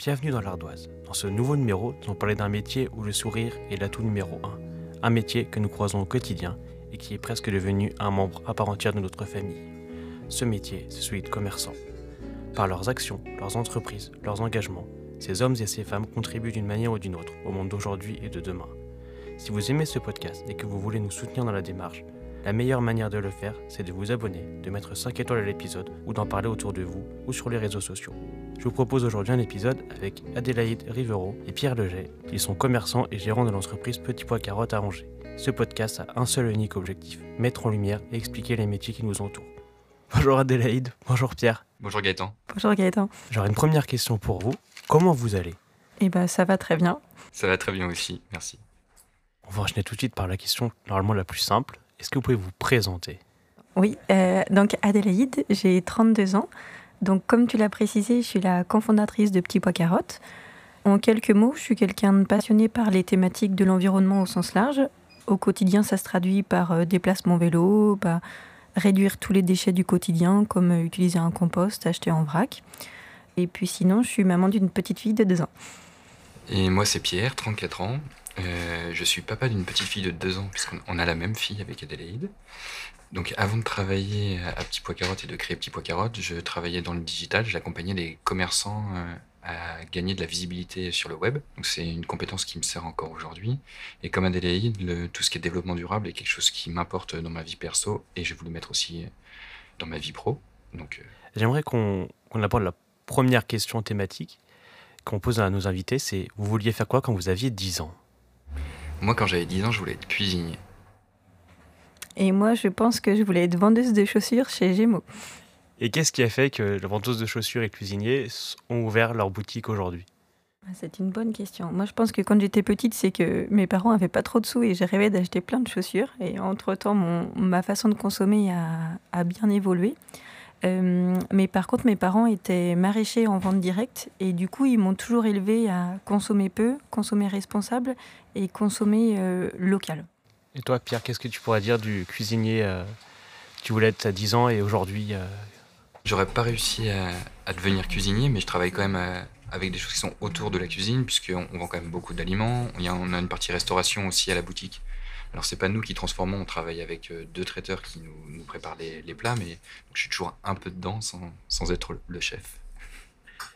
Bienvenue dans l'Ardoise. Dans ce nouveau numéro, nous allons parler d'un métier où le sourire est l'atout numéro un. Un métier que nous croisons au quotidien et qui est presque devenu un membre à part entière de notre famille. Ce métier, c'est celui de commerçant. Par leurs actions, leurs entreprises, leurs engagements, ces hommes et ces femmes contribuent d'une manière ou d'une autre au monde d'aujourd'hui et de demain. Si vous aimez ce podcast et que vous voulez nous soutenir dans la démarche, la meilleure manière de le faire, c'est de vous abonner, de mettre 5 étoiles à l'épisode ou d'en parler autour de vous ou sur les réseaux sociaux. Je vous propose aujourd'hui un épisode avec Adélaïde Rivero et Pierre Leget. Ils sont commerçants et gérants de l'entreprise Petit Pois Carotte à Angers. Ce podcast a un seul et unique objectif, mettre en lumière et expliquer les métiers qui nous entourent. Bonjour Adélaïde, bonjour Pierre. Bonjour Gaëtan. Bonjour Gaëtan. J'aurais une première question pour vous. Comment vous allez? Eh ben ça va très bien. Ça va très bien aussi, merci. On va enchaîner tout de suite par la question normalement la plus simple. Est-ce que vous pouvez vous présenter? Oui, euh, donc Adélaïde, j'ai 32 ans. Donc comme tu l'as précisé, je suis la cofondatrice de Petit Pois Carotte. En quelques mots, je suis quelqu'un de passionné par les thématiques de l'environnement au sens large. Au quotidien, ça se traduit par euh, déplacement vélo, bah, réduire tous les déchets du quotidien, comme euh, utiliser un compost acheté en vrac. Et puis sinon, je suis maman d'une petite fille de 2 ans. Et moi c'est Pierre, 34 ans. Euh, je suis papa d'une petite fille de 2 ans, puisqu'on on a la même fille avec Adélaïde. Donc avant de travailler à Petit Pois Carotte et de créer Petit Pois Carotte, je travaillais dans le digital, j'accompagnais les commerçants euh, à gagner de la visibilité sur le web. Donc c'est une compétence qui me sert encore aujourd'hui. Et comme Adélaïde, le- tout ce qui est développement durable est quelque chose qui m'importe dans ma vie perso et j'ai voulu mettre aussi dans ma vie pro. Donc euh, J'aimerais qu'on qu'on aborde la première question thématique qu'on pose à nos invités, c'est vous vouliez faire quoi quand vous aviez 10 ans? Moi quand j'avais 10 ans, je voulais être cuisinier. Et moi, je pense que je voulais être vendeuse de chaussures chez Gémeaux. Et qu'est-ce qui a fait que la vendeuse de chaussures et cuisiniers ont ouvert leur boutique aujourd'hui? Ah, C'est une bonne question. Moi, je pense que quand j'étais petite, c'est que mes parents avaient pas trop de sous et j'ai rêvé d'acheter plein de chaussures. Et entre-temps, mon- ma façon de consommer a, a bien évolué. Euh, mais par contre, mes parents étaient maraîchers en vente directe et du coup, ils m'ont toujours élevé à consommer peu, consommer responsable et consommer euh, local. Et toi, Pierre, qu'est-ce que tu pourrais dire du cuisinier euh, Tu voulais être à 10 ans et aujourd'hui. euh, J'aurais pas réussi à, à devenir cuisinier, mais je travaille quand même euh, avec des choses qui sont autour de la cuisine, puisqu'on on vend quand même beaucoup d'aliments. On a une partie restauration aussi à la boutique. Alors c'est pas nous qui transformons, on travaille avec euh, deux traiteurs qui nous, nous préparent les, les plats, mais je suis toujours un peu dedans sans, sans être le- chef.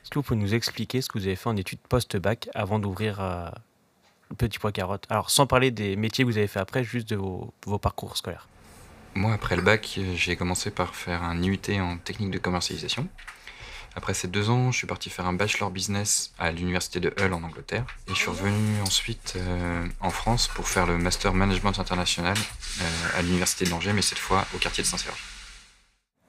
Est-ce que vous pouvez nous expliquer ce que vous avez fait en études post-bac avant d'ouvrir euh, Petit Pois Carotte Alors, sans parler des métiers que vous avez fait après, juste de vos, parcours scolaires. Moi, après le bac, euh, j'ai commencé par faire un IUT en technique de commercialisation. Après ces deux ans, je suis parti faire un bachelor business à l'université de Hull en Angleterre. Et je suis revenu ensuite euh, en France pour faire le master management international euh, à l'université d'Angers, mais cette fois au quartier de Saint-Serge.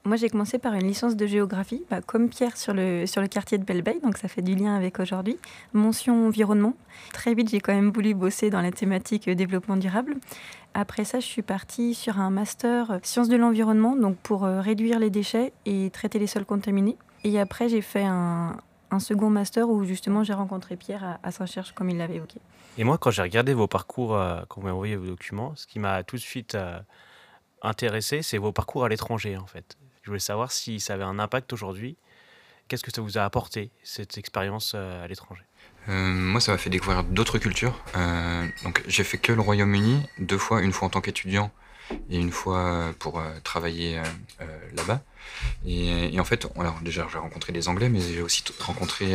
Moi, j'ai commencé par une licence de géographie, bah, comme Pierre sur le, sur le quartier de Belle-Bay, donc ça fait du lien avec aujourd'hui. Mention environnement. Très vite, j'ai quand même voulu bosser dans la thématique euh, développement durable. Après ça, je suis partie sur un master euh, sciences de l'environnement, donc pour euh, réduire les déchets et traiter les sols contaminés. Et après, j'ai fait un, second master où justement j'ai rencontré Pierre à, Saint-Cherche, comme il l'avait évoqué. Et moi, quand j'ai regardé vos parcours, quand vous m'avez envoyé vos documents, ce qui m'a tout de suite euh, intéressé, c'est vos parcours à l'étranger, en fait. Je voulais savoir si ça avait un impact aujourd'hui. Qu'est-ce que ça vous a apporté, cette expérience euh, à l'étranger? Euh, moi, ça m'a fait découvrir d'autres cultures. Euh, donc, j'ai fait que le Royaume-Uni, deux fois, une fois en tant qu'étudiant et une fois pour travailler là-bas. Et, en fait, alors déjà, j'ai rencontré des Anglais, mais j'ai aussi rencontré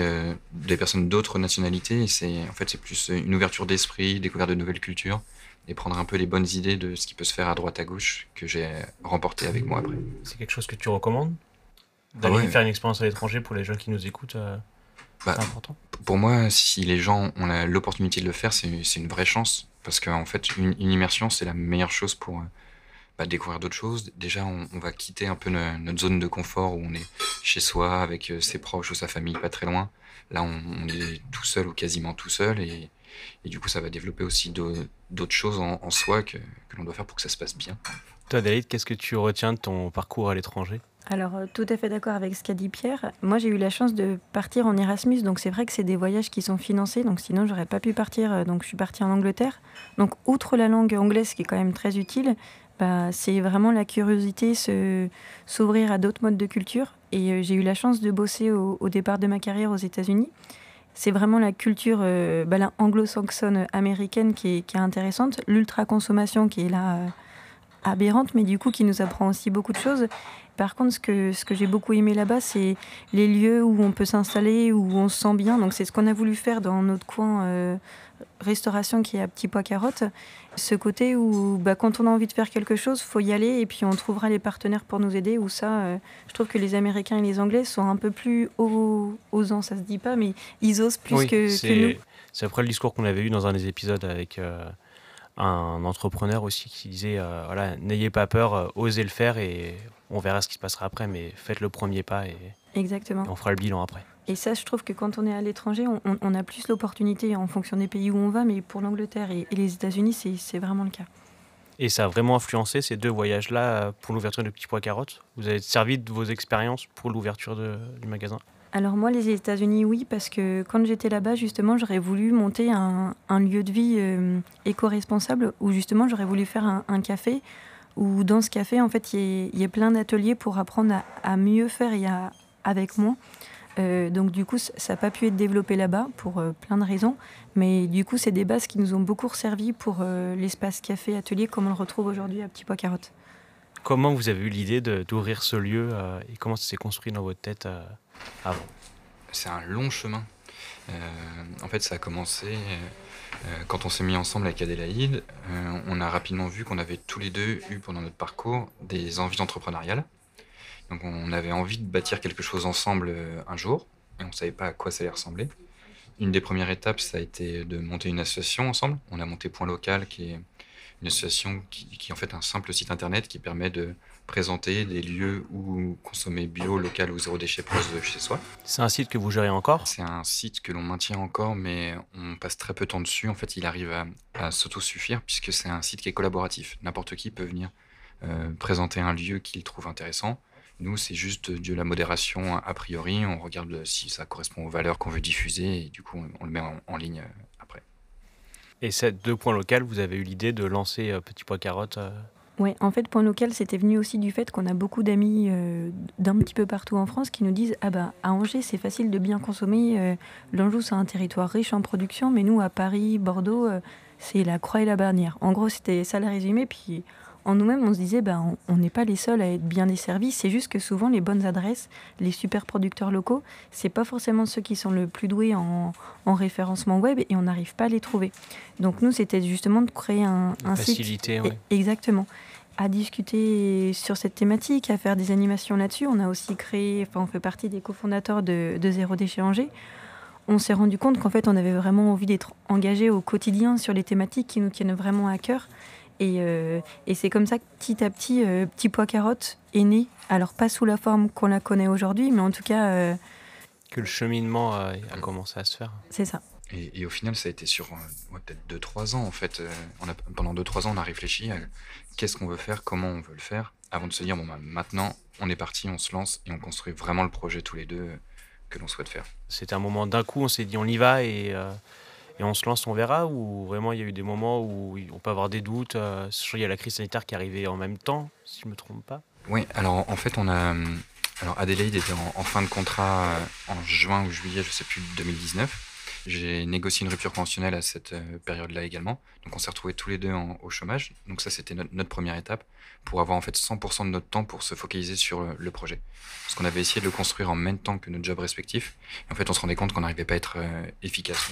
des personnes d'autres nationalités. C'est en fait, c'est plus une ouverture d'esprit, découvrir de nouvelles cultures et prendre un peu les bonnes idées de ce qui peut se faire à droite à gauche que j'ai remporté avec moi après. C'est quelque chose que tu recommandes D'aller Ah ouais. faire une expérience à l'étranger pour les gens qui nous écoutent euh, Bah, C'est important Pour moi, si les gens ont l'opportunité de le faire, c'est une vraie chance. Parce qu'en fait, une, une immersion, c'est la meilleure chose pour euh, bah, découvrir d'autres choses. Déjà, on, on va quitter un peu no- notre zone de confort où on est chez soi, avec euh, ses proches ou sa famille pas très loin. Là, on, on est tout seul ou quasiment tout seul. Et, et du coup, ça va développer aussi d'au- d'autres choses en, en soi que, que l'on doit faire pour que ça se passe bien. Toi, Adélaïde, qu'est-ce que tu retiens de ton parcours à l'étranger? Alors, euh, tout à fait d'accord avec ce qu'a dit Pierre. Moi, j'ai eu la chance de partir en Erasmus, donc c'est vrai que c'est des voyages qui sont financés, donc sinon, j'aurais pas pu partir. euh, Donc, je suis partie en Angleterre. Donc, outre la langue anglaise, qui est quand même très utile, bah, c'est vraiment la curiosité, s'ouvrir à d'autres modes de culture. Et euh, j'ai eu la chance de bosser au, au départ de ma carrière aux États-Unis. C'est vraiment la culture bah, anglo-saxonne américaine qui qui est intéressante, l'ultra-consommation qui est là aberrante, mais du coup qui nous apprend aussi beaucoup de choses. Par contre, ce que, ce que j'ai beaucoup aimé là-bas, c'est les lieux où on peut s'installer, où on se sent bien. Donc c'est ce qu'on a voulu faire dans notre coin euh, restauration qui est à Petit Pois Carotte. Ce côté où bah, quand on a envie de faire quelque chose, faut y aller et puis on trouvera les partenaires pour nous aider. Ou ça, euh, je trouve que les Américains et les Anglais sont un peu plus osants, ça se dit pas, mais ils osent plus que, nous. C'est après le discours qu'on avait eu dans un des épisodes avec... Euh, un entrepreneur aussi qui disait euh, voilà, n'ayez pas peur, euh, osez le faire et on verra ce qui se passera après, mais faites le premier pas et, Exactement. on fera le bilan après. Et ça, je trouve que quand on est à l'étranger, on, a plus l'opportunité en fonction des pays où on va, mais pour l'Angleterre et, les États-Unis, c'est vraiment le cas. Et ça a vraiment influencé ces deux voyages-là euh, pour l'ouverture de Petit Pois Carottes? Vous avez servi de vos expériences pour l'ouverture du magasin? Alors moi, les États-Unis, oui, parce que quand j'étais là-bas, justement, j'aurais voulu monter un, lieu de vie euh, éco-responsable où justement j'aurais voulu faire un, café où dans ce café, en fait, il y, a plein d'ateliers pour apprendre à, mieux faire et à, avec moins. Euh, donc du coup, ça n'a pas pu être développé là-bas pour euh, plein de raisons. Mais du coup, c'est des bases qui nous ont beaucoup servi pour l'espace café-atelier comme on le retrouve aujourd'hui à Petit Pois Carotte. Comment vous avez eu l'idée d'ouvrir ce lieu et comment ça s'est construit dans votre tête ah c'est un long chemin. Euh, en fait, ça a commencé euh, quand on s'est mis ensemble avec Adélaïde. Euh, on a rapidement vu qu'on avait tous les deux eu pendant notre parcours des envies entrepreneuriales. Donc, on avait envie de bâtir quelque chose ensemble un jour, et on ne savait pas à quoi ça allait ressembler. Une des premières étapes, ça a été de monter une association ensemble. On a monté Point Local, qui est une association qui, qui est en fait un simple site internet qui permet de présenter des lieux où consommer bio, local ou zéro déchet proche de chez soi. C'est un site que vous gérez encore? C'est un site que l'on maintient encore, mais on passe très peu de temps dessus. En fait, il arrive à, à s'autosuffire puisque c'est un site qui est collaboratif. N'importe qui peut venir euh, présenter un lieu qu'il trouve intéressant. Nous, c'est juste de la modération a priori. On regarde si ça correspond aux valeurs qu'on veut diffuser et du coup, on, le met en, ligne euh, après. Et ces deux points locaux, vous avez eu l'idée de lancer euh, Petit Pois Carotte oui, en fait, Point Local, c'était venu aussi du fait qu'on a beaucoup d'amis euh, d'un petit peu partout en France qui nous disent Ah bah, à Angers, c'est facile de bien consommer. Euh, L'Anjou, c'est un territoire riche en production, mais nous, à Paris, Bordeaux, euh, c'est la croix et la bannière. En gros, c'était ça le résumé. Puis en nous-mêmes, on se disait bah, On n'est pas les seuls à être bien desservis. C'est juste que souvent, les bonnes adresses, les super producteurs locaux, c'est pas forcément ceux qui sont le plus doués en, référencement web et on n'arrive pas à les trouver. Donc, nous, c'était justement de créer un, un facilité, site. Exactement à discuter sur cette thématique, à faire des animations là-dessus. On a aussi créé, enfin, on fait partie des cofondateurs de, de Zéro Déchet Angers. On s'est rendu compte qu'en fait, on avait vraiment envie d'être engagé au quotidien sur les thématiques qui nous tiennent vraiment à cœur. Et, euh, et c'est comme ça que petit à petit, euh, Petit Pois Carotte est né. Alors, pas sous la forme qu'on la connaît aujourd'hui, mais en tout cas. Euh, que le cheminement a commencé à se faire. C'est ça. Et, au final, ça a été sur peut-être 2-3 ans en fait. on a, pendant 2-3 ans, on a réfléchi à qu'est-ce qu'on veut faire, comment on veut le faire, avant de se dire, bon, bah, maintenant, on est parti, on se lance et on construit vraiment le projet tous les deux que l'on souhaite faire. C'était un moment d'un coup, on s'est dit, on y va et, euh, et, on se lance, on verra, ou vraiment il y a eu des moments où on peut avoir des doutes, euh, il y a la crise sanitaire qui est arrivée en même temps, si je ne me trompe pas. Oui, alors en fait, on a. Alors Adélaïde était en, en fin de contrat en juin ou juillet, je ne sais plus, 2019. J'ai négocié une rupture conventionnelle à cette euh, période-là également. Donc on s'est retrouvés tous les deux au chômage. Donc ça, c'était notre, première étape pour avoir en fait 100% de notre temps pour se focaliser sur le, projet. Parce qu'on avait essayé de le construire en même temps que notre job respectif. Et en fait, on se rendait compte qu'on n'arrivait pas à être euh, efficace.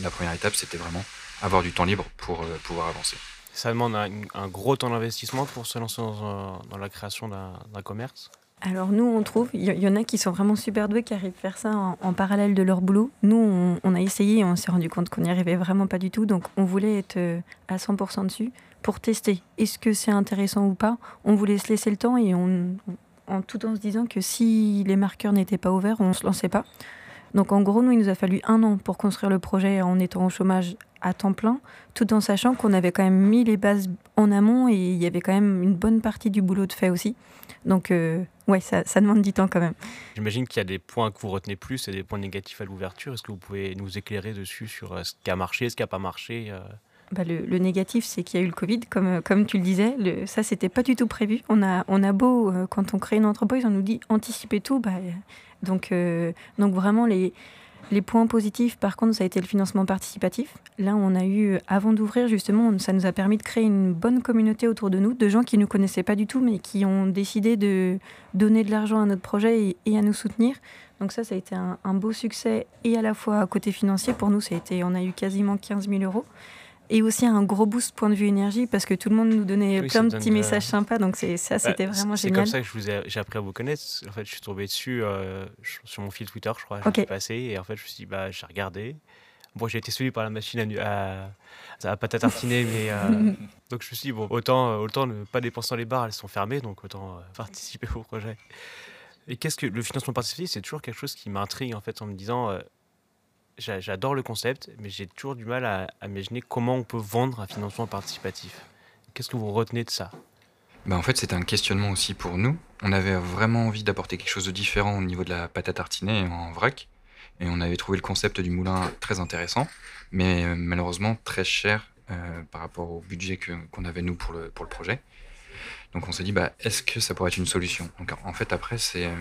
la première étape, c'était vraiment avoir du temps libre pour euh, pouvoir avancer. Ça demande un, gros temps d'investissement pour se lancer dans la création d'un commerce? Alors nous, on trouve, il y, en a qui sont vraiment super doués, qui arrivent à faire ça en, parallèle de leur boulot. Nous, on, a essayé et on s'est rendu compte qu'on n'y arrivait vraiment pas du tout. Donc on voulait être euh, à 100% dessus pour tester. Est-ce que c'est intéressant ou pas? On voulait se laisser le temps et en tout en se disant que si les marqueurs n'étaient pas ouverts, on ne se lançait pas. Donc en gros, nous, il nous a fallu un an pour construire le projet en étant au chômage à temps plein, tout en sachant qu'on avait quand même mis les bases en amont et il y avait quand même une bonne partie du boulot de fait aussi. Donc, euh, ouais, ça, demande du temps quand même. J'imagine qu'il y a des points que vous retenez plus et des points négatifs à l'ouverture. Est-ce que vous pouvez nous éclairer dessus sur euh, ce qui a marché, ce qui n'a pas marché euh? bah, le, négatif, c'est qu'il y a eu le Covid, comme, comme tu le disais. Le, ça, c'était pas du tout prévu. On a, on a beau, quand on crée une entreprise, on nous dit anticiper tout. Bah, donc, donc vraiment, les, Les points positifs, par contre, ça a été le financement participatif. Là, on a eu, avant d'ouvrir, justement, ça nous a permis de créer une bonne communauté autour de nous, de gens qui ne nous connaissaient pas du tout, mais qui ont décidé de donner de l'argent à notre projet et, à nous soutenir. Donc ça, ça a été un, un, beau succès, et à la fois côté financier, pour nous, ça a été, on a eu quasiment 15 000 euros et aussi un gros boost point de vue énergie parce que tout le monde nous donnait plein de petits messages sympas donc c'est ça bah, c'était vraiment génial. c'est comme ça que je j'ai appris à vous connaître. En fait je suis tombé dessus euh, sur mon fil Twitter je crois okay. suis passé et en fait je me suis dit bah j'ai regardé. Bon j'ai été suivi par la machine à, à, à pâte à tartiner mais euh, donc je me suis dit bon autant euh, autant ne pas dépenser dans les bars elles sont fermées donc autant participer au projet. Et qu'est-ce que le financement participatif c'est toujours quelque chose qui m'intrigue en fait en me disant j'adore le concept, mais j'ai toujours du mal à, imaginer comment on peut vendre un financement participatif. Qu'est-ce que vous retenez de ça? Bah en fait, c'était un questionnement aussi pour nous. On avait vraiment envie d'apporter quelque chose de différent au niveau de la pâte à tartiner en vrac. Et on avait trouvé le concept du moulin très intéressant, mais euh, malheureusement très cher euh, par rapport au budget qu'on avait nous pour le, pour le projet. Donc on s'est dit, bah, est-ce que ça pourrait être une solution? Donc en fait, après, c'est euh,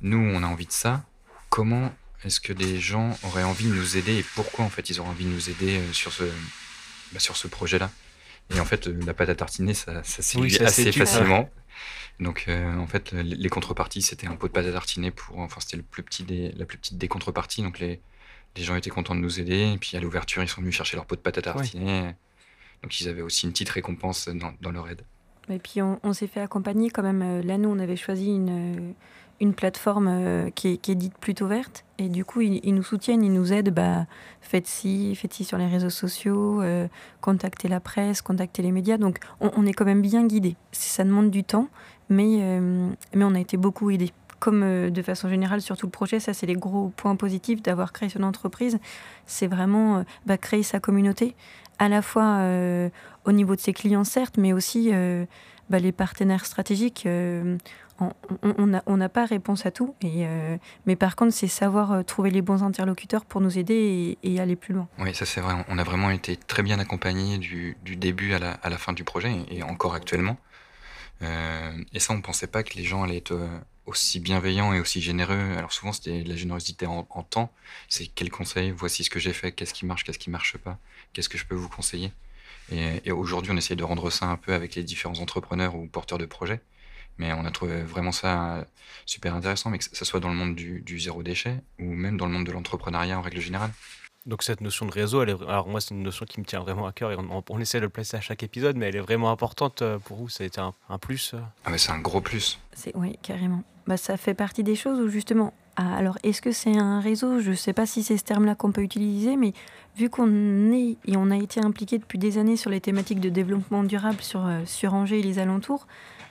nous, on a envie de ça. Comment est-ce que les gens auraient envie de nous aider et pourquoi en fait ils auraient envie de nous aider euh, sur ce, bah, sur ce projet-là? Et en fait, euh, la pâte à tartiner, ça, ça s'est assez facilement. Donc euh, en fait, les contreparties, c'était un pot de pâte à tartiner pour, enfin c'était le plus petit des, la plus petite des contreparties. Donc les, les gens étaient contents de nous aider. Et puis à l'ouverture, ils sont venus chercher leur pot de pâte à tartiner. Donc ils avaient aussi une petite récompense dans, dans leur aide. Et puis on, on s'est fait accompagner quand même. Là, nous, on avait choisi une une plateforme euh, qui, est, dite plutôt verte. Et du coup, ils, nous soutiennent, ils nous aident. Bah, faites ci, faites ci sur les réseaux sociaux, euh, contactez la presse, contactez les médias. Donc, on, est quand même bien guidé. Ça demande du temps, mais, euh, mais on a été beaucoup aidés. Comme de façon générale sur tout le projet, ça c'est les gros points positifs d'avoir créé son entreprise. C'est vraiment bah, créer sa communauté, à la fois au niveau de ses clients certes, mais aussi bah, les partenaires stratégiques on n'a pas réponse à tout, euh, mais par contre, c'est savoir euh, trouver les bons interlocuteurs pour nous aider et, aller plus loin. Oui, ça c'est vrai. On a vraiment été très bien accompagnés du, début à la, fin du projet, et encore actuellement. Euh, et ça, on ne pensait pas que les gens allaient être aussi bienveillants et aussi généreux. Alors souvent, c'était la générosité en, temps. C'est quel conseil? Voici ce que j'ai fait. Qu'est-ce qui marche? Qu'est-ce qui marche pas? Qu'est-ce que je peux vous conseiller? Et, et aujourd'hui, on essaye de rendre ça un peu avec les différents entrepreneurs ou porteurs de projets. Mais on a trouvé vraiment ça super intéressant, mais que ce soit dans le monde du, zéro déchet ou même dans le monde de l'entrepreneuriat en règle générale. Donc cette notion de réseau, elle est, alors moi c'est une notion qui me tient vraiment à cœur et on, essaie de le placer à chaque épisode, mais elle est vraiment importante euh, pour vous, ça a été un, plus euh Ah mais c'est un gros plus. Oui, carrément. Bah, ça fait partie des choses où justement, ah, alors est-ce que c'est un réseau? Je ne sais pas si c'est ce terme-là qu'on peut utiliser, mais vu qu'on est et on a été impliqué depuis des années sur les thématiques de développement durable sur, euh, sur Angers et les alentours,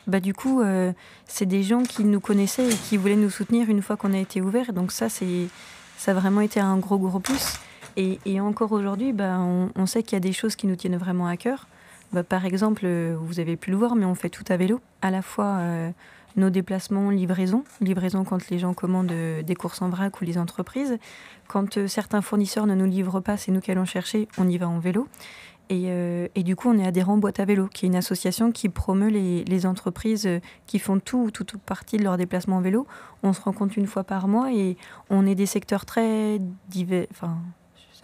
bah, du coup, euh, c'est des gens qui nous connaissaient et qui voulaient nous soutenir une fois qu'on a été ouvert. Donc ça, ça a vraiment été un gros, gros plus. Et, encore aujourd'hui, bah, on, on, sait qu'il y a des choses qui nous tiennent vraiment à cœur. Bah, par exemple, euh, vous avez pu le voir, mais on fait tout à vélo. À la fois euh, nos déplacements, livraison. Livraison quand les gens commandent des courses en vrac ou les entreprises. Quand certains fournisseurs ne nous livrent pas, c'est nous qui allons chercher, on y va en vélo. Euh, et, du coup, on est adhérent Boîte à vélo, qui est une association qui promeut les, entreprises euh, qui font tout ou toute partie de leur déplacement en vélo. On se rencontre une fois par mois et on est des secteurs très divers. Enfin,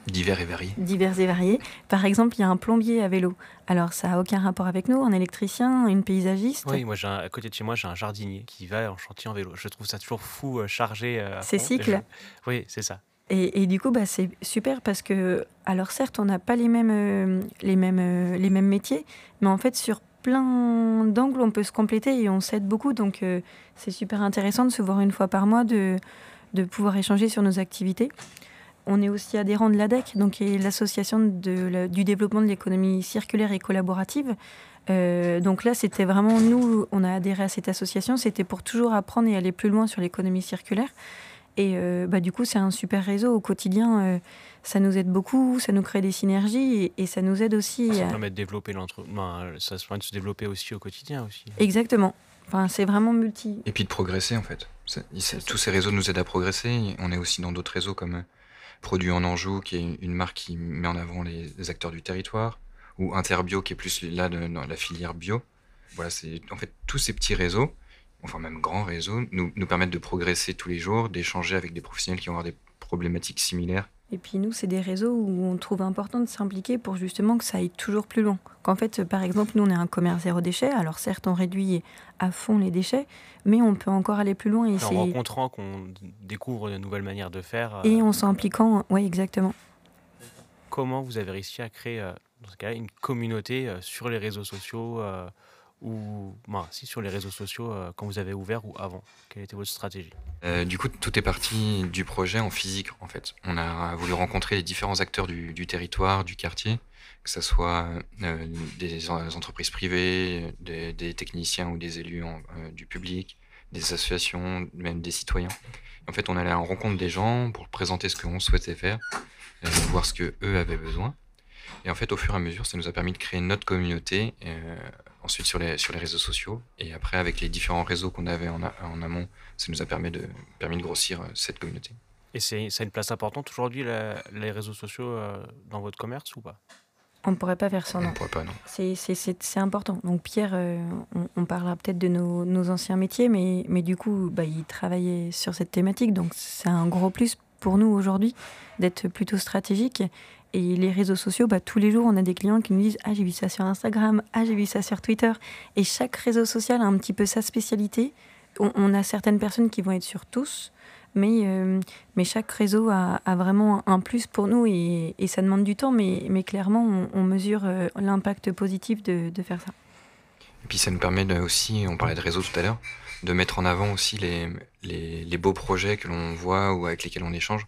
Divers et variés. Divers et variés. Par exemple, il y a un plombier à vélo. Alors, ça n'a aucun rapport avec nous, un électricien, une paysagiste. Oui, moi, à côté de chez moi, j'ai un jardinier qui va en chantier en vélo. Je trouve ça toujours fou, euh, chargé. c'est cycle. Oui, c'est ça. Et, du coup, bah, c'est super parce que, alors certes, on n'a pas les mêmes, euh, les, mêmes, euh, les mêmes métiers, mais en fait, sur plein d'angles, on peut se compléter et on s'aide beaucoup. Donc, euh, c'est super intéressant de se voir une fois par mois, de, de pouvoir échanger sur nos activités. On est aussi adhérent de l'ADEC, donc l'association du développement de l'économie circulaire et collaborative. donc là, c'était vraiment nous, on a adhéré à cette association, c'était pour toujours apprendre et aller plus loin sur l'économie circulaire. Et euh, bah, du coup, c'est un super réseau au quotidien. Euh, ça nous aide beaucoup, ça nous crée des synergies et, ça nous aide aussi. Ça permet de développer l'entreprise. ça permet de se développer aussi au quotidien aussi. Exactement. Enfin, c'est vraiment multi. Et puis de progresser en fait. tous ces réseaux nous aident à progresser. On est aussi dans d'autres réseaux comme euh, Produits en Anjou, qui est une marque qui met en avant les, acteurs du territoire, ou Interbio, qui est plus là dans la filière bio. Voilà, c'est en fait tous ces petits réseaux enfin même grands réseaux, nous, nous permettent de progresser tous les jours, d'échanger avec des professionnels qui vont avoir des problématiques similaires. Et puis nous, c'est des réseaux où on trouve important de s'impliquer pour justement que ça aille toujours plus loin. Qu'en fait, par exemple, nous, on est un commerce zéro déchet. Alors certes, on réduit à fond les déchets, mais on peut encore aller plus loin. Et en rencontrant qu'on découvre de nouvelles manières de faire. Et en s'impliquant, oui, exactement. Comment vous avez réussi à créer, dans ce cas une communauté sur les réseaux sociaux ou bah, si sur les réseaux sociaux euh, quand vous avez ouvert ou avant Quelle était votre stratégie? Euh, Du coup, tout est parti du projet en physique en fait. On a voulu rencontrer les différents acteurs du, territoire, du quartier, que ce soit euh, des entreprises privées, des, techniciens ou des élus du public, des associations, même des citoyens. En fait, on allait en rencontre des gens pour présenter ce qu'on souhaitait faire, voir ce qu'eux avaient besoin. Et en fait, au fur et à mesure, ça nous a permis de créer notre communauté, ensuite sur les, sur les réseaux sociaux. Et après, avec les différents réseaux qu'on avait en, en, amont, ça nous a permis de, permis de grossir euh, cette communauté. Et c'est, ça a une place importante aujourd'hui, les réseaux sociaux, euh, dans votre commerce ou pas? On ne pourrait pas faire ça, non. On ne pourrait pas, non. C'est, c'est, c'est, important. Donc Pierre, on, on, parlera peut-être de nos, nos, anciens métiers, mais, mais du coup, bah, il travaillait sur cette thématique. Donc c'est un gros plus pour nous aujourd'hui d'être plutôt stratégique. Et les réseaux sociaux, bah, tous les jours, on a des clients qui nous disent Ah, j'ai vu ça sur Instagram, ah, j'ai vu ça sur Twitter. Et chaque réseau social a un petit peu sa spécialité. On, a certaines personnes qui vont être sur tous, mais, euh, mais chaque réseau a, a, vraiment un plus pour nous et, ça demande du temps, mais, clairement, on, mesure euh, l'impact positif de, faire ça. Et puis ça nous permet aussi, on parlait de réseau tout à l'heure, de mettre en avant aussi les, les beaux projets que l'on voit ou avec lesquels on échange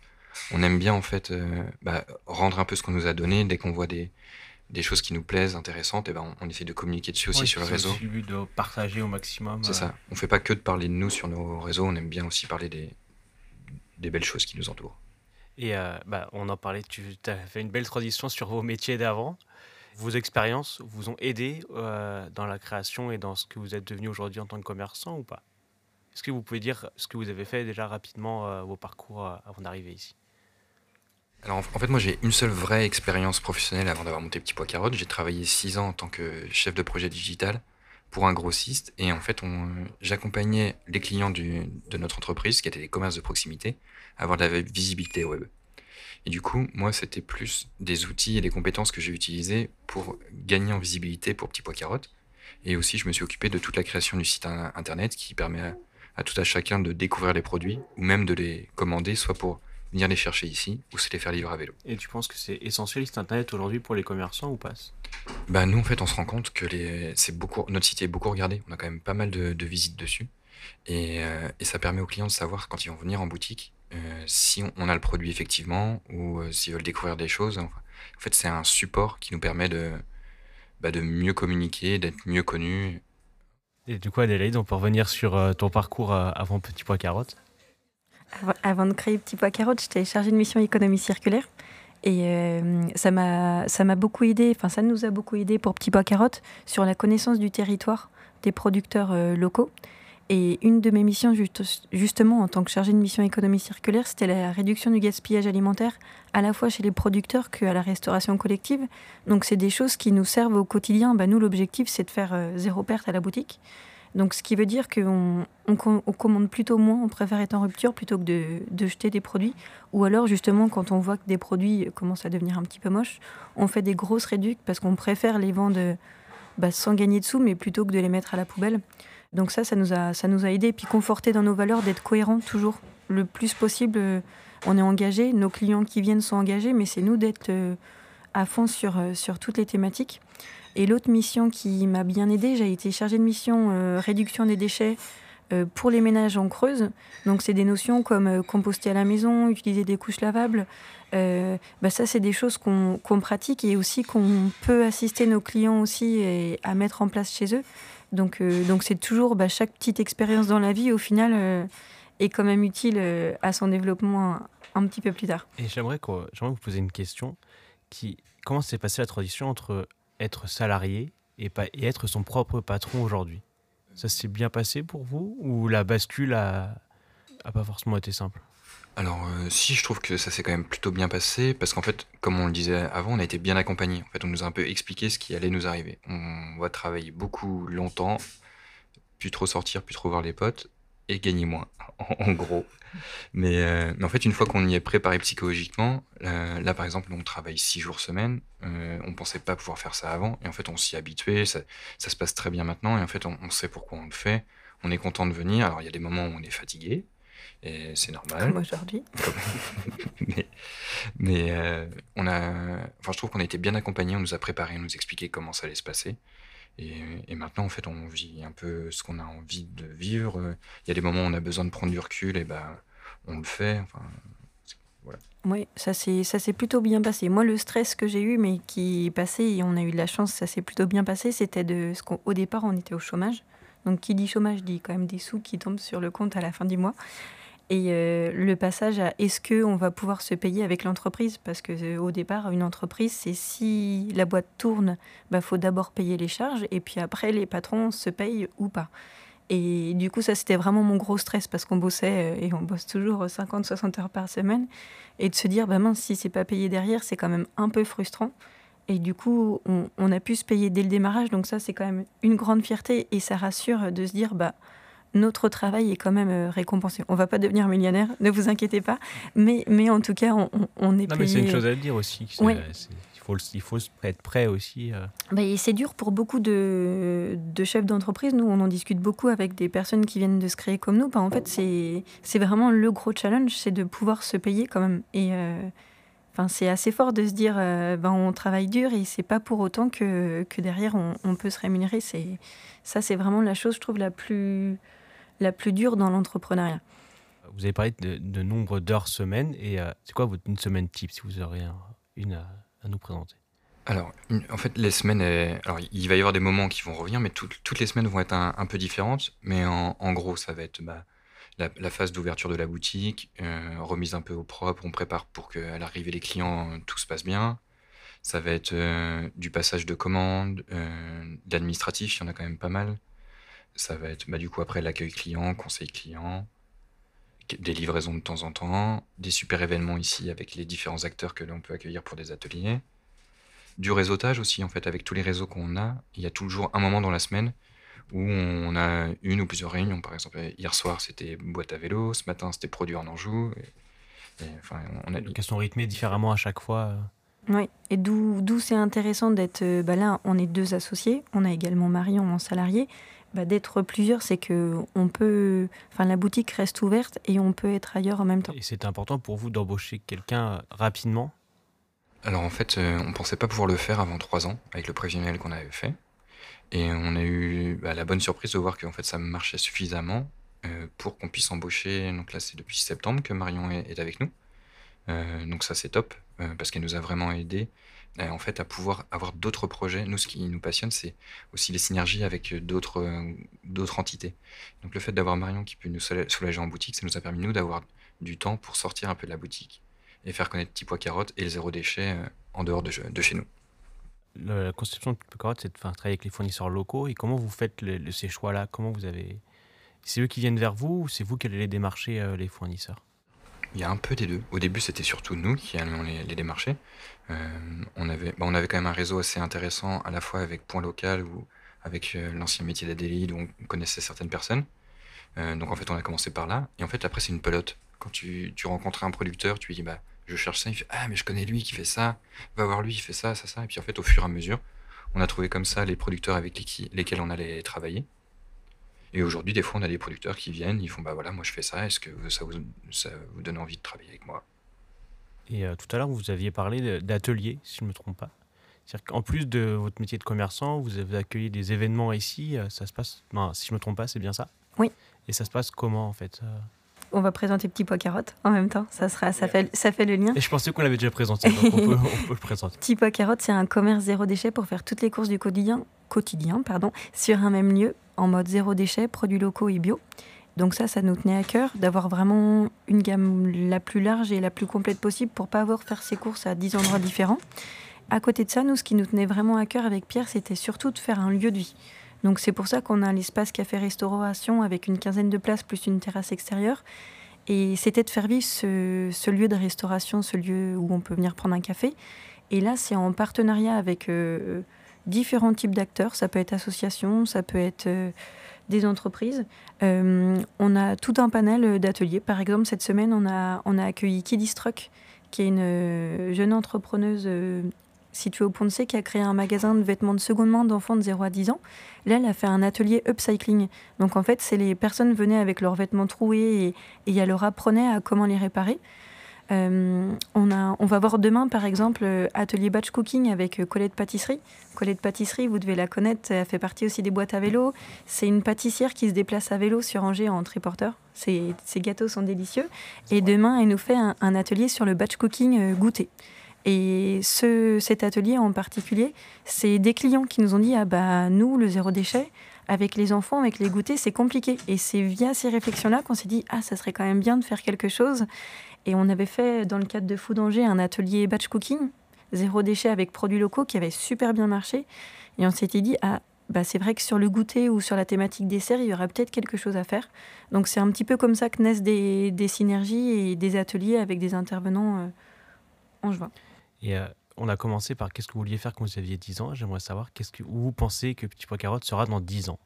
on aime bien en fait euh, bah, rendre un peu ce qu'on nous a donné dès qu'on voit des, des choses qui nous plaisent, intéressantes, et ben on, essaie de communiquer dessus aussi sur le réseau. C'est le but de partager au maximum. C'est ça. On fait pas que de parler de nous sur nos réseaux, on aime bien aussi parler des, des belles choses qui nous entourent. Et euh, bah, on en parlait, tu as fait une belle transition sur vos métiers d'avant. Vos expériences vous ont aidé euh, dans la création et dans ce que vous êtes devenu aujourd'hui en tant que commerçant ou pas? Est-ce que vous pouvez dire ce que vous avez fait déjà rapidement, vos parcours avant d'arriver ici? Alors en fait, moi j'ai une seule vraie expérience professionnelle avant d'avoir monté Petit Pois Carotte. J'ai travaillé six ans en tant que chef de projet digital pour un grossiste et en fait j'accompagnais les clients de notre entreprise, qui étaient des commerces de proximité, à avoir de la visibilité web. Et du coup, moi c'était plus des outils et des compétences que j'ai utilisées pour gagner en visibilité pour Petit Pois Carotte. Et aussi je me suis occupé de toute la création du site internet qui permet à, à tout à chacun de découvrir les produits ou même de les commander, soit pour venir les chercher ici ou se les faire livrer à vélo. Et tu penses que c'est essentiel cet internet aujourd'hui pour les commerçants ou pas? Bah nous en fait on se rend compte que les, c'est beaucoup, notre site est beaucoup regardé, on a quand même pas mal de, visites dessus et, euh, et, ça permet aux clients de savoir quand ils vont venir en boutique euh, si on, a le produit effectivement ou euh, s'ils veulent découvrir des choses. en fait c'est un support qui nous permet de, bah, de mieux communiquer, d'être mieux connus. Et du coup Adélaïde, on peut revenir sur ton parcours avant Petit Pois Carotte avant de créer Petit Pois Carotte, j'étais chargée de mission économie circulaire. Et euh, ça m'a beaucoup aidé, enfin ça nous a beaucoup aidé pour Petit Pois Carotte sur la connaissance du territoire des producteurs euh, locaux. Et une de mes missions, justement, en tant que chargée de mission économie circulaire, c'était la réduction du gaspillage alimentaire, à la fois chez les producteurs qu'à la restauration collective. Donc, c'est des choses qui nous servent au quotidien. Bah, nous, l'objectif, c'est de faire euh, zéro perte à la boutique. Donc, ce qui veut dire qu'on on, commande plutôt moins, on préfère être en rupture plutôt que de, jeter des produits. Ou alors, justement, quand on voit que des produits commencent à devenir un petit peu moches, on fait des grosses réductions parce qu'on préfère les vendre bah, sans gagner de sous, mais plutôt que de les mettre à la poubelle. Donc ça, ça nous a, ça aidé, puis conforté dans nos valeurs d'être cohérents toujours. Le plus possible, on est engagé, nos clients qui viennent sont engagés, mais c'est nous d'être euh, à fond sur, euh, sur toutes les thématiques. Et l'autre mission qui m'a bien aidée, j'ai été chargée de mission euh, réduction des déchets euh, pour les ménages en creuse. Donc c'est des notions comme composter à la maison, utiliser des couches lavables. bah ça, c'est des choses qu'on pratique et aussi qu'on peut assister nos clients aussi à mettre en place chez eux. Donc donc c'est toujours bah, chaque petite expérience dans la vie au final est quand même utile à son développement un, petit peu plus tard. Et j'aimerais vous poser une question comment s'est passée la transition entre être salarié et, être son propre patron aujourd'hui? Ça s'est bien passé pour vous ou la bascule a, a pas forcément été simple? Alors euh, si je trouve que ça s'est quand même plutôt bien passé parce qu'en fait comme on le disait avant on a été bien accompagné en fait on nous a un peu expliqué ce qui allait nous arriver. On va travailler beaucoup longtemps plus trop sortir plus trop voir les potes et gagner moins, en, gros. Mais, euh, mais, en fait, une fois qu'on y est préparé psychologiquement, là, par exemple, on travaille six jours semaine, euh, on pensait pas pouvoir faire ça avant, et en fait, on s'y habitué, ça, ça, se passe très bien maintenant, et en fait, on, on, sait pourquoi on le fait, on est content de venir. Alors, il y a des moments où on est fatigué, et c'est normal. Comme aujourd'hui. mais, mais euh, on a, enfin, je trouve qu'on a été bien accompagnés, on nous a préparé, on nous expliqué comment ça allait se passer. Et, maintenant, en fait, on vit un peu ce qu'on a envie de vivre. Il y a des moments où on a besoin de prendre du recul, et ben, on le fait. Enfin, voilà. Oui, ça s'est plutôt bien passé. Moi, le stress que j'ai eu, mais qui est passé, et on a eu de la chance, ça s'est plutôt bien passé, c'était de ce qu'au départ, on était au chômage. Donc, qui dit chômage dit quand même des sous qui tombent sur le compte à la fin du mois. Et euh, le passage à est-ce qu'on va pouvoir se payer avec l'entreprise? Parce que euh, au départ, une entreprise, c'est si la boîte tourne, il bah, faut d'abord payer les charges et puis après, les patrons se payent ou pas. Et du coup, ça, c'était vraiment mon gros stress parce qu'on bossait euh, et on bosse toujours 50-60 heures par semaine. Et de se dire, bah mince, si c'est pas payé derrière, c'est quand même un peu frustrant. Et du coup, on, on, a pu se payer dès le démarrage. Donc ça, c'est quand même une grande fierté et ça rassure de se dire, bah notre travail est quand même euh, récompensé. On va pas devenir millionnaire, ne vous inquiétez pas, mais, mais en tout cas, on, on est non, mais c'est une chose à dire aussi. il, faut, il faut être prêt aussi. Euh. Bah, c'est dur pour beaucoup de, de chefs d'entreprise. Nous, on en discute beaucoup avec des personnes qui viennent de se créer comme nous. Bah, en fait, c'est vraiment le gros challenge, c'est de pouvoir se payer quand même. Et euh, Enfin, c'est assez fort de se dire ben, on travaille dur et c'est pas pour autant que, que derrière on, on, peut se rémunérer. C'est ça, c'est vraiment la chose, je trouve, la plus la plus dure dans l'entrepreneuriat. Vous avez parlé de, nombre d'heures semaine et euh, c'est quoi votre une semaine type si vous aurez une à, nous présenter? Alors, en fait, les semaines, alors il va y avoir des moments qui vont revenir, mais toutes les semaines vont être un, peu différentes. Mais en, gros, ça va être bah, la, phase d'ouverture de la boutique, euh, remise un peu au propre, on prépare pour qu'à l'arrivée des clients, tout se passe bien. Ça va être euh, du passage de commandes, d'administratif, il y en a quand même pas mal. Ça va être bah, du coup après l'accueil client, conseil client, des livraisons de temps en temps, des super événements ici avec les différents acteurs que l'on peut accueillir pour des ateliers. Du réseautage aussi, en fait, avec tous les réseaux qu'on a, il y a toujours un moment dans la semaine où on a une ou plusieurs réunions. Par exemple, hier soir, c'était boîte à vélo, ce matin, c'était produit en Anjou. Et, enfin, on a... Elles sont rythmées différemment à chaque fois. Euh. Oui, et d'où c'est intéressant d'être. Euh, bah là, on est deux associés, on a également Marion en salarié. Bah, d'être plusieurs, c'est que on peut, enfin la boutique reste ouverte et on peut être ailleurs en même temps. Et c'est important pour vous d'embaucher quelqu'un euh, rapidement? Alors en fait, euh, on pensait pas pouvoir le faire avant trois ans avec le prévisionnel qu'on avait fait, et on a eu bah, la bonne surprise de voir que fait ça marchait suffisamment euh, pour qu'on puisse embaucher. Donc là, c'est depuis septembre que Marion est, avec nous. donc ça c'est top parce qu'elle nous a vraiment aidé euh, en fait, à pouvoir avoir d'autres projets. Nous, ce qui nous passionne, c'est aussi les synergies avec euh, d'autres euh, d'autres entités. Donc, le fait d'avoir Marion qui peut nous soulager en boutique, ça nous a permis, nous, d'avoir du temps pour sortir un peu de la boutique et faire connaître Petit Pois Carotte et le zéro déchet en dehors de, de chez nous. La conception de Petit Pois Carotte, c'est de travailler avec les fournisseurs locaux. Et comment vous faites ces choix-là? Comment vous avez... C'est eux qui viennent vers vous ou c'est vous qui allez démarcher les fournisseurs? Il y a un peu des deux. Au début, c'était surtout nous qui allions les, démarcher. Euh, on, avait, bah, on avait quand même un réseau assez intéressant, à la fois avec Point Local ou avec euh, l'ancien métier d'Adélie, où on connaissait certaines personnes. Euh, donc en fait, on a commencé par là. Et en fait, après, c'est une pelote. Quand tu, tu rencontres un producteur, tu lui dis, bah, je cherche ça. Il fait, ah, mais je connais lui qui fait ça. Va voir lui, il fait ça, ça, ça. Et puis en fait, au fur et à mesure, on a trouvé comme ça les producteurs avec lesquels on allait travailler. Et aujourd'hui, des fois, on a des producteurs qui viennent, ils font bah voilà, moi je fais ça, est-ce que ça vous, ça vous donne envie de travailler avec moi? Et euh, tout à l'heure, vous aviez parlé d'atelier, si je ne me trompe pas. C'est-à-dire qu'en plus de votre métier de commerçant, vous avez accueilli des événements ici, euh, ça se passe, si je ne me trompe pas, c'est bien ça? Oui. Et ça se passe comment en fait euh? On va présenter Petit Pois Carotte en même temps. Ça, sera, ça, fait, ça fait le lien. Et je pensais qu'on l'avait déjà présenté, donc on peut, on peut le présenter. Petit Pois Carotte, c'est un commerce zéro déchet pour faire toutes les courses du quotidien, quotidien pardon, sur un même lieu en mode zéro déchet, produits locaux et bio. Donc ça, ça nous tenait à cœur d'avoir vraiment une gamme la plus large et la plus complète possible pour pas avoir faire ses courses à 10 endroits différents. À côté de ça, nous, ce qui nous tenait vraiment à cœur avec Pierre, c'était surtout de faire un lieu de vie. Donc c'est pour ça qu'on a l'espace café-restauration avec une quinzaine de places plus une terrasse extérieure. Et c'était de faire vivre ce, lieu de restauration, ce lieu où on peut venir prendre un café. Et là, c'est en partenariat avec... Euh, différents types d'acteurs. Ça peut être association, ça peut être euh, des entreprises. on a tout un panel d'ateliers. Par exemple, cette semaine, on a, on a accueilli Kidistruck, qui est une jeune entrepreneuse située au Pont de C, qui a créé un magasin de vêtements de seconde main d'enfants de 0 à 10 ans. Là, elle a fait un atelier upcycling. Donc en fait, c'est les personnes venaient avec leurs vêtements troués et, et elle leur apprenait à comment les réparer. Euh, on, a, on va voir demain, par exemple, euh, atelier batch cooking avec euh, Colette Pâtisserie. Colette Pâtisserie, vous devez la connaître, elle fait partie aussi des boîtes à vélo. C'est une pâtissière qui se déplace à vélo sur Angers en triporteur. Ses, gâteaux sont délicieux. Et demain, elle nous fait un, atelier sur le batch cooking goûté. Et ce, cet atelier en particulier, c'est des clients qui nous ont dit Ah bah, nous, le zéro déchet, avec les enfants, avec les goûters, c'est compliqué. Et c'est via ces réflexions-là qu'on s'est dit Ah, ça serait quand même bien de faire quelque chose. Et on avait fait, dans le cadre de Food Angers, un atelier batch cooking, zéro déchet avec produits locaux, qui avait super bien marché. Et on s'était dit, ah, bah c'est vrai que sur le goûter ou sur la thématique dessert, il y aurait peut-être quelque chose à faire. Donc c'est un petit peu comme ça que naissent des, des synergies et des ateliers avec des intervenants euh, en juin. Et euh, on a commencé par qu'est-ce que vous vouliez faire quand vous aviez 10 ans. J'aimerais savoir qu'est-ce que où vous pensez que Petit Pois Carotte sera dans 10 ans.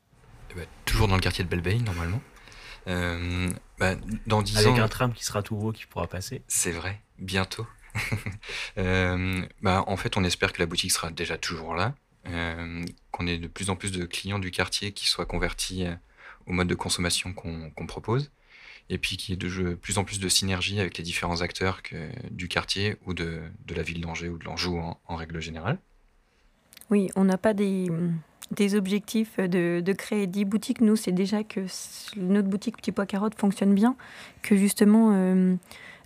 Eh ben, toujours dans le quartier de Belleveille, normalement. Euh, bah, dans 10 Avec un tram qui sera tout haut qui pourra passer. C'est vrai, bientôt. Euh, bah, en fait, on espère que la boutique sera déjà toujours là, euh, qu'on ait de plus en plus de clients du quartier qui soient convertis au mode de consommation qu'on propose, et puis qu'il y ait de plus en plus de synergie avec les différents acteurs du quartier ou de, de la ville d'Angers ou de l'Anjou en, en, règle générale. Oui, on n'a pas des, des objectifs de, de, créer 10 boutiques, nous, c'est déjà que notre boutique Petit Pois Carotte fonctionne bien, que justement euh,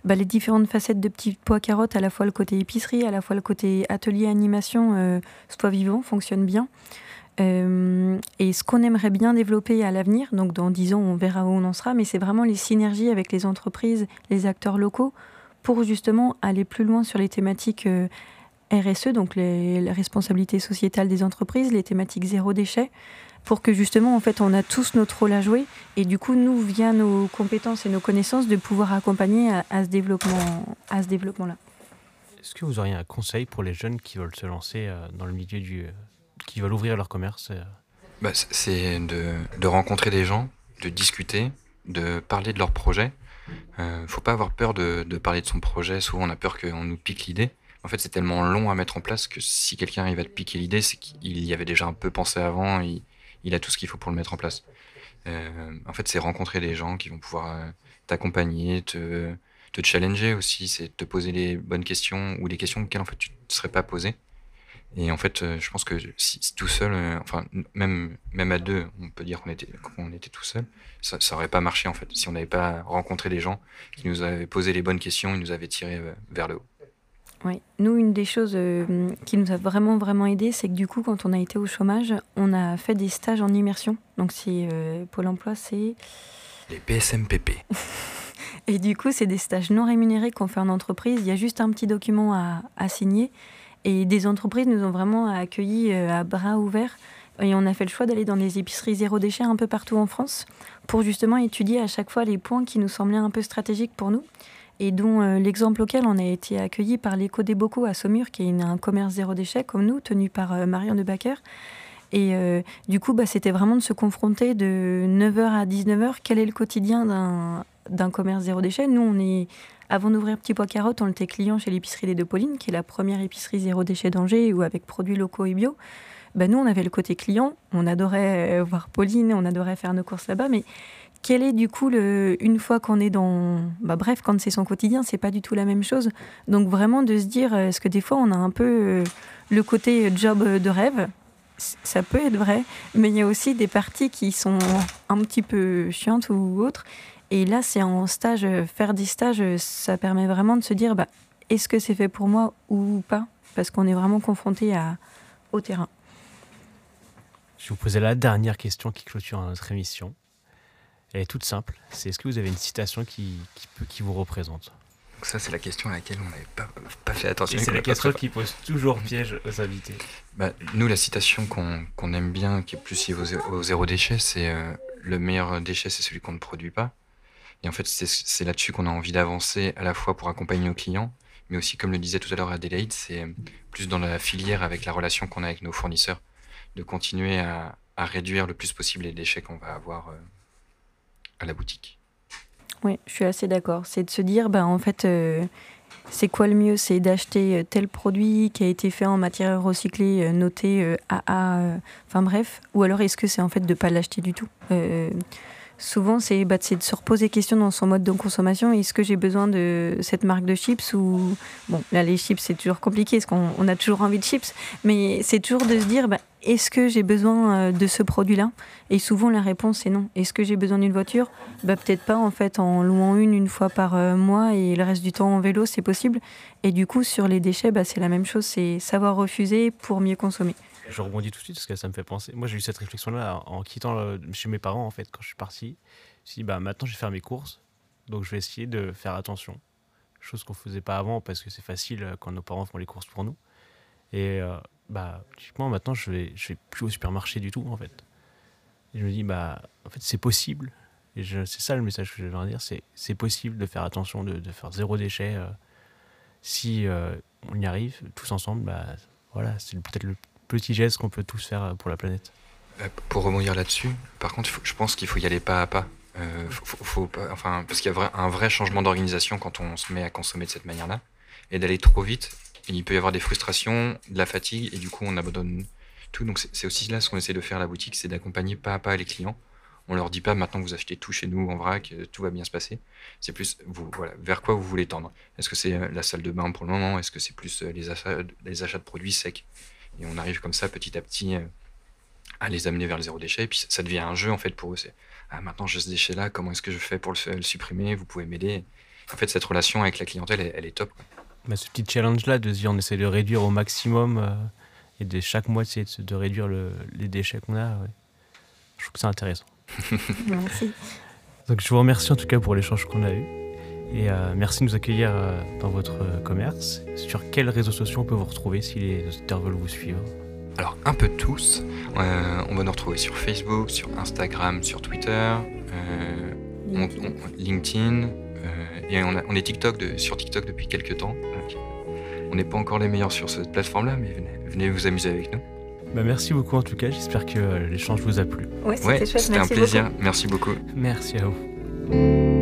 bah, les différentes facettes de Petit Pois Carotte, à la fois le côté épicerie, à la fois le côté atelier animation, euh, soit vivant, fonctionne bien. Euh, et ce qu'on aimerait bien développer à l'avenir, donc dans 10 ans, on verra où on en sera, mais c'est vraiment les synergies avec les entreprises, les acteurs locaux, pour justement aller plus loin sur les thématiques RSE, donc les, responsabilités sociétales des entreprises, les thématiques zéro déchet, pour que justement, en fait, on a tous notre rôle à jouer et du coup, nous, via nos compétences et nos connaissances, de pouvoir accompagner à, ce développement-là. Est-ce que vous auriez un conseil pour les jeunes qui veulent se lancer euh, dans le milieu du, euh, qui veulent ouvrir leur commerce euh? bah, C'est de, de, rencontrer des gens, de discuter, de parler de leur projet. Il ne faut pas avoir peur de, de, parler de son projet. Souvent, on a peur qu'on nous pique l'idée. En fait, c'est tellement long à mettre en place que si quelqu'un arrive à te piquer l'idée, c'est qu'il y avait déjà un peu pensé avant, il, il, a tout ce qu'il faut pour le mettre en place. Euh, en fait, c'est rencontrer des gens qui vont pouvoir euh, t'accompagner, te, te challenger aussi, c'est te poser les bonnes questions ou des questions auxquelles en fait tu ne serais pas posé. Et en fait, euh, je pense que si, tout seul, enfin même même à deux, on peut dire qu'on était qu'on était tout seul, ça, ça aurait pas marché en fait. Si on n'avait pas rencontré des gens qui nous avaient posé les bonnes questions, ils nous avaient tiré vers le haut. Oui, nous, une des choses euh, qui nous a vraiment, vraiment aidé, c'est que du coup, quand on a été au chômage, on a fait des stages en immersion. Donc, euh, Pôle emploi, c'est. Les PSMPP. Et du coup, c'est des stages non rémunérés qu'on fait en entreprise. Il y a juste un petit document à, à signer. Et des entreprises nous ont vraiment accueillis euh, à bras ouverts. Et on a fait le choix d'aller dans des épiceries zéro déchet un peu partout en France pour justement étudier à chaque fois les points qui nous semblaient un peu stratégiques pour nous et dont euh, l'exemple auquel on a été accueilli par l'écho des Bocaux à Saumur, qui est un commerce zéro déchet comme nous, tenu par euh, Marion de Backer. Et euh, du coup, bah, c'était vraiment de se confronter de 9h à 19h, quel est le quotidien d'un commerce zéro déchet? Nous, on est, avant d'ouvrir Petit Pois Carotte, on était client chez l'épicerie Les Deux Paulines, qui est la première épicerie zéro déchet d'Angers, ou avec produits locaux et bio. Bah, nous, on avait le côté client, on adorait voir Pauline, on adorait faire nos courses là-bas, mais quel est du coup une fois qu'on est dans bah, bref quand c'est son quotidien c'est pas du tout la même chose. Donc vraiment de se dire est-ce que des fois on a un peu euh, le côté job de rêve? Ça peut être vrai mais il y a aussi des parties qui sont un petit peu chiantes ou autres et là c'est en stage faire des stages ça permet vraiment de se dire bah, est-ce que c'est fait pour moi ou pas? Parce qu'on est vraiment confronté à au terrain je vais vous poser la dernière question qui clôture notre émission elle est toute simple. C'est est-ce que vous avez une citation qui, qui, peut, qui vous représente? Donc ça, c'est la question à laquelle on n'avait pas, pas, fait attention. C'est la question qui pose toujours piège aux invités. Bah, nous, la citation qu'on aime bien, qui est plus liée au, zéro déchet, c'est euh, le meilleur déchet, c'est celui qu'on ne produit pas. Et en fait, c'est là-dessus qu'on a envie d'avancer à la fois pour accompagner nos clients, mais aussi, comme le disait tout à l'heure Adélaïde, c'est plus dans la filière avec la relation qu'on a avec nos fournisseurs, de continuer à, réduire le plus possible les déchets qu'on va avoir euh, à la boutique. Oui, je suis assez d'accord. C'est de se dire, bah, en fait, euh, c'est quoi le mieux? C'est d'acheter euh, tel produit qui a été fait en matière recyclée, noté AA, enfin bref, ou alors est-ce que c'est en fait de ne pas l'acheter du tout? Souvent, c'est bah, de se reposer question dans son mode de consommation. Est-ce que j'ai besoin de cette marque de chips ou bon, là les chips c'est toujours compliqué parce qu'on a toujours envie de chips, mais c'est toujours de se dire bah, est-ce que j'ai besoin euh, de ce produit-là? Et souvent la réponse est non. Est-ce que j'ai besoin d'une voiture? Bah, peut-être pas en fait en louant une une fois par euh, mois et le reste du temps en vélo c'est possible. Et du coup sur les déchets bah, c'est la même chose, c'est savoir refuser pour mieux consommer. Je rebondis tout de suite parce que ça me fait penser. Moi, j'ai eu cette réflexion-là en quittant chez mes parents, en fait, quand je suis parti. Je me suis dit, bah, maintenant, je vais faire mes courses. Donc, je vais essayer de faire attention. Chose qu'on ne faisait pas avant parce que c'est facile euh, quand nos parents font les courses pour nous. Et euh, bah, typiquement, maintenant, je vais, je vais plus au supermarché du tout, en fait. Et je me dis, bah, en fait, c'est possible. Et c'est ça le message que je veux dire c'est c'est possible de faire attention, de, faire zéro déchet. Euh, si on y arrive tous ensemble, bah, voilà, c'est peut-être le petits gestes qu'on peut tous faire euh, pour la planète. Euh, pour rebondir là-dessus, par contre, je pense qu'il faut y aller pas à pas. Euh, faut, enfin, parce qu'il y a un vrai changement d'organisation quand on se met à consommer de cette manière-là. Et d'aller trop vite, il peut y avoir des frustrations, de la fatigue, et du coup, on abandonne tout. Donc, c'est aussi là ce qu'on essaie de faire à la boutique, c'est d'accompagner pas à pas les clients. On leur dit pas maintenant vous achetez tout chez nous en vrac, tout va bien se passer. C'est plus voilà, vers quoi vous voulez tendre? Est-ce que c'est la salle de bain pour le moment? Est-ce que c'est plus les achats de produits secs? Et on arrive comme ça petit à petit euh, à les amener vers le zéro déchet. Et puis ça devient un jeu en fait pour eux. C'est ah, maintenant j'ai ce déchet là, comment est-ce que je fais pour le, supprimer? Vous pouvez m'aider. En fait, cette relation avec la clientèle, elle, est top. Bah, ce petit challenge là de dire on essaie de réduire au maximum euh, et de chaque mois essayer de, réduire les déchets qu'on a, je trouve que c'est intéressant. Merci. Donc je vous remercie en tout cas pour l'échange qu'on a eu. Et euh, merci de nous accueillir euh, dans votre euh, commerce. Sur quels réseaux sociaux on peut vous retrouver si les auditeurs veulent vous suivre? Alors, un peu tous. on va nous retrouver sur Facebook, sur Instagram, sur Twitter, LinkedIn. et on, est TikTok sur TikTok depuis quelques temps. on n'est pas encore les meilleurs sur cette plateforme-là, mais venez, vous amuser avec nous. Bah merci beaucoup en tout cas, j'espère que l'échange vous a plu. Ouais, c'était un plaisir. Merci beaucoup. Merci à vous.